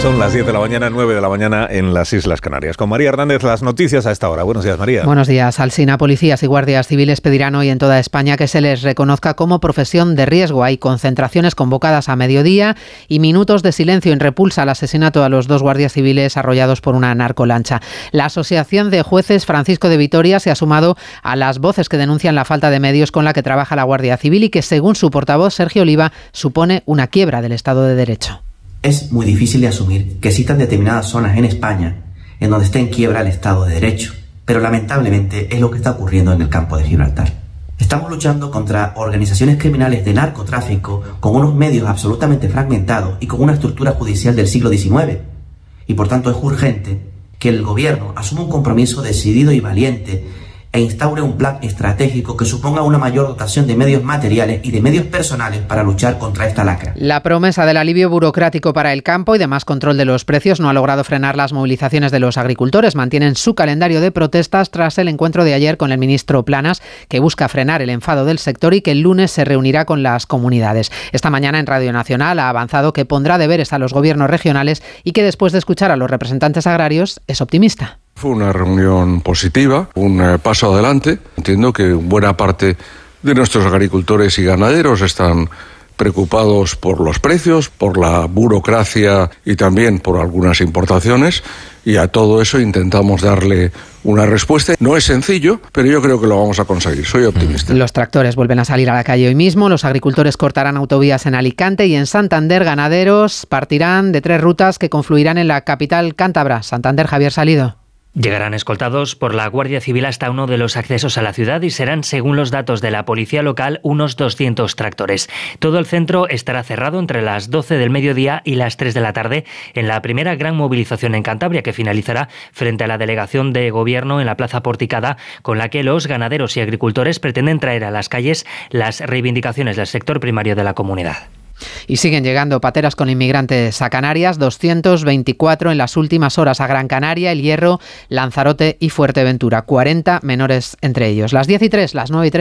Son las 10 de la mañana, 9 de la mañana en las Islas Canarias. Con María Hernández, las noticias a esta hora. Buenos días, María. Buenos días. Alsina, policías y guardias civiles pedirán hoy en toda España que se les reconozca como profesión de riesgo. Hay concentraciones convocadas a mediodía y minutos de silencio en repulsa al asesinato a los dos guardias civiles arrollados por una narcolancha. La Asociación de Jueces Francisco de Vitoria se ha sumado a las voces que denuncian la falta de medios con la que trabaja la Guardia Civil y que, según su portavoz Sergio Oliva, supone una quiebra del Estado de Derecho. Es muy difícil de asumir que existan determinadas zonas en España en donde esté en quiebra el Estado de Derecho, pero lamentablemente es lo que está ocurriendo en el campo de Gibraltar. Estamos luchando contra organizaciones criminales de narcotráfico con unos medios absolutamente fragmentados y con una estructura judicial del siglo XIX. Y por tanto es urgente que el gobierno asuma un compromiso decidido y valiente e instaure un plan estratégico que suponga una mayor dotación de medios materiales y de medios personales para luchar contra esta lacra. La promesa del alivio burocrático para el campo y de más control de los precios no ha logrado frenar las movilizaciones de los agricultores. Mantienen su calendario de protestas tras el encuentro de ayer con el ministro Planas, que busca frenar el enfado del sector y que el lunes se reunirá con las comunidades. Esta mañana en Radio Nacional ha avanzado que pondrá deberes a los gobiernos regionales y que después de escuchar a los representantes agrarios es optimista. Fue una reunión positiva, un eh, paso adelante. Entiendo que buena parte de nuestros agricultores y ganaderos están preocupados por los precios, por la burocracia y también por algunas importaciones y a todo eso intentamos darle una respuesta. No es sencillo, pero yo creo que lo vamos a conseguir. Soy optimista. Los tractores vuelven a salir a la calle hoy mismo. Los agricultores cortarán autovías en Alicante y en Santander. Ganaderos partirán de tres rutas que confluirán en la capital cántabra. Santander, Javier Salido. Llegarán escoltados por la Guardia Civil hasta uno de los accesos a la ciudad y serán, según los datos de la policía local, unos 200 tractores. Todo el centro estará cerrado entre las 12 del mediodía y las 3 de la tarde en la primera gran movilización en Cantabria que finalizará frente a la delegación de gobierno en la Plaza Porticada con la que los ganaderos y agricultores pretenden traer a las calles las reivindicaciones del sector primario de la comunidad. Y siguen llegando pateras con inmigrantes a Canarias, 224 en las últimas horas a Gran Canaria, El Hierro, Lanzarote y Fuerteventura, 40 menores entre ellos. Las 10 y 3, las 9 y 3.